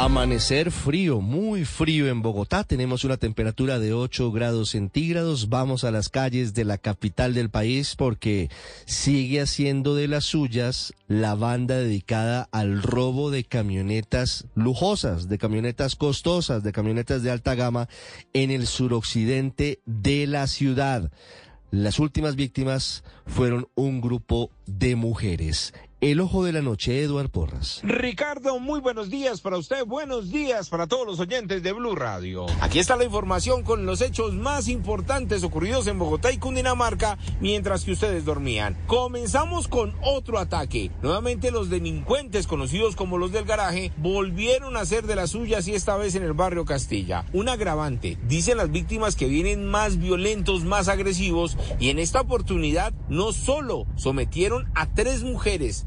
Amanecer frío, muy frío en Bogotá. Tenemos una temperatura de 8 grados centígrados. Vamos a las calles de la capital del país porque sigue haciendo de las suyas la banda dedicada al robo de camionetas lujosas, de camionetas costosas, de camionetas de alta gama en el suroccidente de la ciudad. Las últimas víctimas fueron un grupo de mujeres. El ojo de la noche, Eduard Porras. Ricardo, muy buenos días para usted, buenos días para todos los oyentes de Blue Radio. Aquí está la información con los hechos más importantes ocurridos en Bogotá y Cundinamarca mientras que ustedes dormían. Comenzamos con otro ataque. Nuevamente los delincuentes conocidos como los del garaje volvieron a hacer de las suyas y esta vez en el barrio Castilla. Un agravante. Dicen las víctimas que vienen más violentos, más agresivos y en esta oportunidad no solo sometieron a tres mujeres,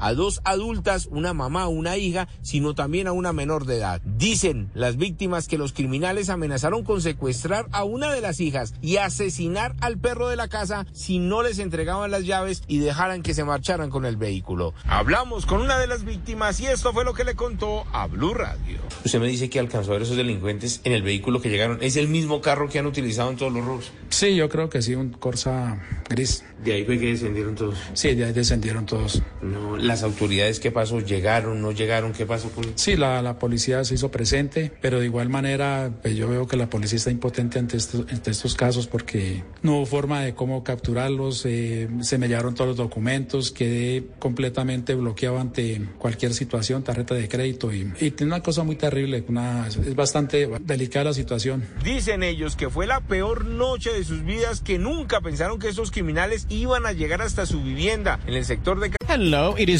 a dos adultas, una mamá, una hija, sino también a una menor de edad. Dicen las víctimas que los criminales amenazaron con secuestrar a una de las hijas y asesinar al perro de la casa si no les entregaban las llaves y dejaran que se marcharan con el vehículo. Hablamos con una de las víctimas y esto fue lo que le contó a Blue Radio. Usted me dice que alcanzó a ver esos delincuentes en el vehículo que llegaron. ¿Es el mismo carro que han utilizado en todos los robos? Sí, yo creo que sí, un Corsa gris. De ahí fue que descendieron todos. Sí, de ahí descendieron todos. No, las autoridades, ¿qué pasó? ¿Llegaron, no llegaron? ¿Qué pasó con Sí, la, la policía se hizo presente, pero de igual manera pues yo veo que la policía está impotente ante, estos, ante estos casos porque no hubo forma de cómo capturarlos, eh, se me llevaron todos los documentos, quedé completamente bloqueado ante cualquier situación, tarjeta de crédito y, y tiene una cosa muy terrible, una, es bastante delicada la situación. Dicen ellos que fue la peor noche de sus vidas, que nunca pensaron que estos criminales iban a llegar hasta su vivienda en el sector de... Hello, it is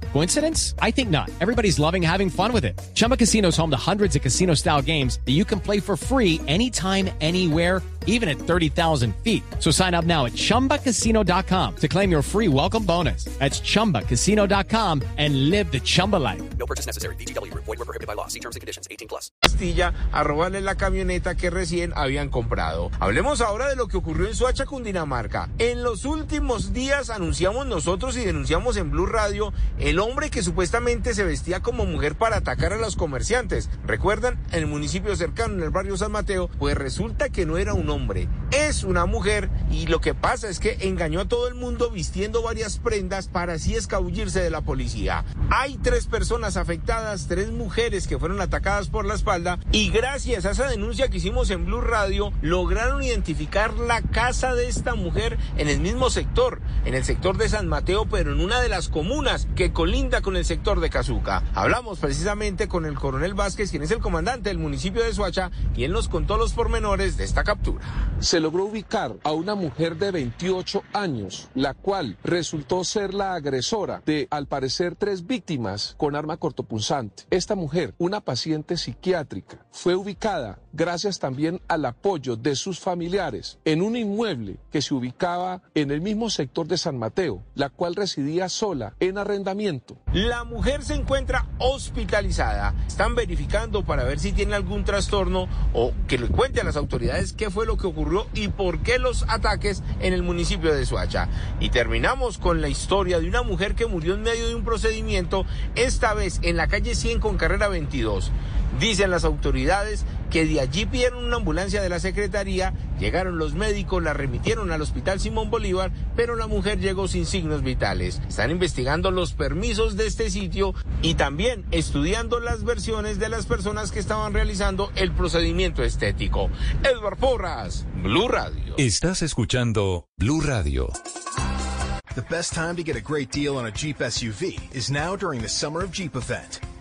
Coincidence? I think not. Everybody's loving having fun with it. Chumba Casino is home to hundreds of casino-style games that you can play for free anytime, anywhere even at 30,000 feet. So sign up now at ChumbaCasino.com to claim your free welcome bonus. That's ChumbaCasino.com and live the Chumba life. No purchase necessary. BGW. Void were prohibited by law. See terms and conditions. 18 plus. Castilla a robarle la camioneta que recién habían comprado. Hablemos ahora de lo que ocurrió en Soacha, Cundinamarca. En los últimos días anunciamos nosotros y denunciamos en Blue Radio el hombre que supuestamente se vestía como mujer para atacar a los comerciantes. ¿Recuerdan? En el municipio cercano, en el barrio San Mateo, pues resulta que no era un hombre, es una mujer y lo que pasa es que engañó a todo el mundo vistiendo varias prendas para así escabullirse de la policía. Hay tres personas afectadas, tres mujeres que fueron atacadas por la espalda y gracias a esa denuncia que hicimos en Blue Radio lograron identificar la casa de esta mujer en el mismo sector, en el sector de San Mateo, pero en una de las comunas que colinda con el sector de Cazuca. Hablamos precisamente con el coronel Vázquez, quien es el comandante del municipio de Soacha, y él nos contó los pormenores de esta captura. Logró ubicar a una mujer de 28 años, la cual resultó ser la agresora de, al parecer, tres víctimas con arma cortopunzante. Esta mujer, una paciente psiquiátrica, fue ubicada gracias también al apoyo de sus familiares en un inmueble que se ubicaba en el mismo sector de San Mateo, la cual residía sola en arrendamiento. La mujer se encuentra hospitalizada. Están verificando para ver si tiene algún trastorno o que le cuente a las autoridades qué fue lo que ocurrió y por qué los ataques en el municipio de Soacha. Y terminamos con la historia de una mujer que murió en medio de un procedimiento, esta vez en la calle 100 con carrera 22. Dicen las autoridades que de allí pidieron una ambulancia de la Secretaría, llegaron los médicos, la remitieron al Hospital Simón Bolívar, pero la mujer llegó sin signos vitales. Están investigando los permisos de este sitio y también estudiando las versiones de las personas que estaban realizando el procedimiento estético. Edward Porras, Blue Radio. Estás escuchando Blue Radio. The best time to get a great deal on a Jeep SUV is now during the Summer of Jeep event.